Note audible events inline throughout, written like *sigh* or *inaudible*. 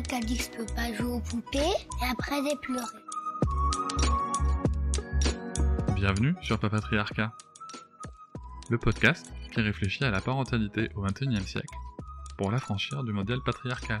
Dit pas jouer aux poupées et après. Bienvenue sur Papatriarcat, le podcast qui réfléchit à la parentalité au XXIe siècle pour l'affranchir du modèle patriarcal.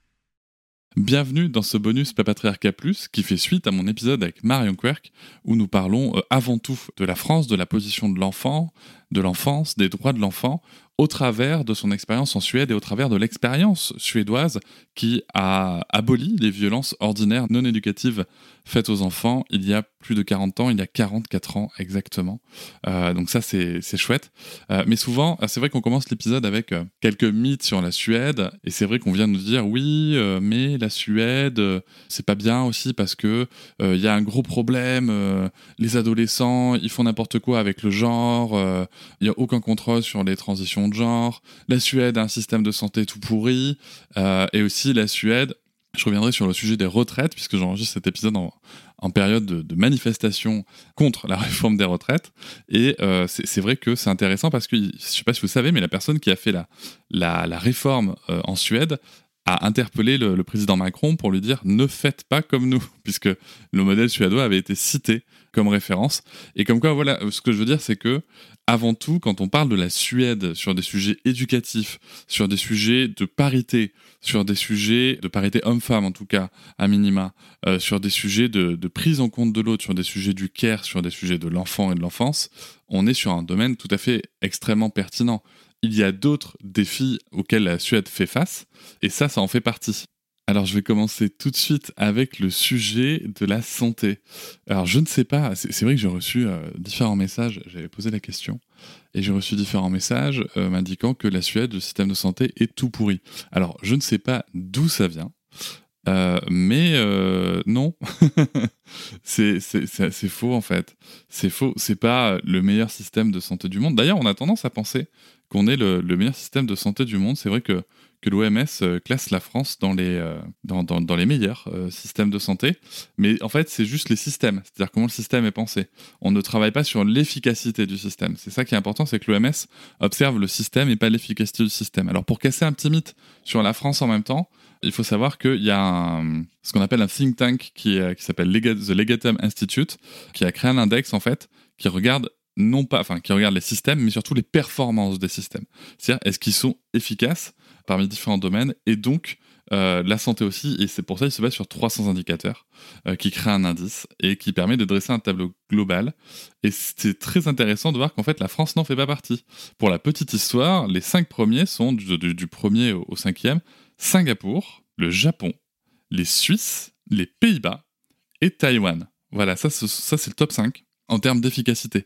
Bienvenue dans ce bonus Papatriarca qui fait suite à mon épisode avec Marion Querc où nous parlons euh, avant tout de la France, de la position de l'enfant, de l'enfance, des droits de l'enfant au travers de son expérience en Suède et au travers de l'expérience suédoise qui a aboli les violences ordinaires non éducatives faites aux enfants il y a plus de 40 ans, il y a 44 ans exactement. Euh, donc ça, c'est chouette. Euh, mais souvent, c'est vrai qu'on commence l'épisode avec euh, quelques mythes sur la Suède, et c'est vrai qu'on vient nous dire, oui, mais la Suède, c'est pas bien aussi parce que il y a un gros problème, les adolescents, ils font n'importe quoi avec le genre, il n'y a aucun contrôle sur les transitions genre, la Suède a un système de santé tout pourri, et aussi la Suède, je reviendrai sur le sujet des retraites, puisque j'enregistre cet épisode en, période de, manifestation contre la réforme des retraites. Et euh, c'est vrai que c'est intéressant parce que, je ne sais pas si vous savez, mais la personne qui a fait la, la, réforme euh, en Suède a interpellé le, président Macron pour lui dire ne faites pas comme nous, *laughs* puisque le modèle suédois avait été cité comme référence. Et comme quoi, voilà, ce que je veux dire, c'est que avant tout, quand on parle de la Suède sur des sujets éducatifs, sur des sujets de parité, sur des sujets de parité homme-femme en tout cas, à minima, euh, sur des sujets de, de, prise en compte de l'autre, sur des sujets du care, sur des sujets de l'enfant et de l'enfance, on est sur un domaine tout à fait extrêmement pertinent. Il y a d'autres défis auxquels la Suède fait face, et ça, ça en fait partie. Alors je vais commencer tout de suite avec le sujet de la santé. Alors je ne sais pas, c'est vrai que j'ai reçu euh, différents messages, j'avais posé la question, et j'ai reçu différents messages euh, m'indiquant que la Suède, le système de santé est tout pourri. Alors je ne sais pas d'où ça vient, euh, mais non, *laughs* c'est faux en fait. C'est faux. C'est pas le meilleur système de santé du monde. D'ailleurs, on a tendance à penser qu'on est le, meilleur système de santé du monde. C'est vrai que l'OMS euh, classe la France dans les, euh, dans, meilleurs euh, systèmes de santé. Mais en fait, c'est juste les systèmes, c'est-à-dire comment le système est pensé. On ne travaille pas sur l'efficacité du système. C'est ça qui est important, c'est que l'OMS observe le système et pas l'efficacité du système. Alors pour casser un petit mythe sur la France en même temps, il faut savoir qu'il y a ce qu'on appelle un think tank qui, qui s'appelle The Legatum Institute, qui a créé un index en fait qui regarde non pas, enfin, qui regarde les systèmes, mais surtout les performances des systèmes. C'est-à-dire, est-ce qu'ils sont efficaces parmi différents domaines et donc euh, la santé aussi, et c'est pour ça qu'il se base sur 300 indicateurs euh, qui créent un indice et qui permet de dresser un tableau global. Et c'est très intéressant de voir qu'en fait la France n'en fait pas partie. Pour la petite histoire, les cinq premiers sont du, premier au, cinquième Singapour, le Japon, les Suisses, les Pays-Bas et Taïwan. Voilà, ça, ça c'est le top 5 en termes d'efficacité.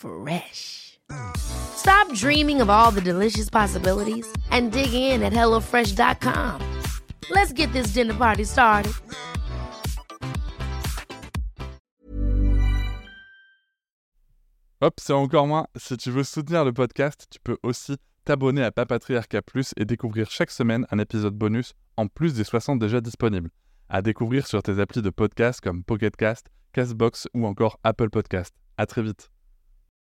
Fresh. Stop dreaming of all the delicious possibilities and dig in at HelloFresh.com. Let's get this dinner party started. Hop, c'est encore moins. Si tu veux soutenir le podcast, tu peux aussi t'abonner à Papatriarca Plus et découvrir chaque semaine un épisode bonus en plus des 60 déjà disponibles. À découvrir sur tes applis de podcast comme Pocketcast, Castbox ou encore Apple Podcast. À très vite.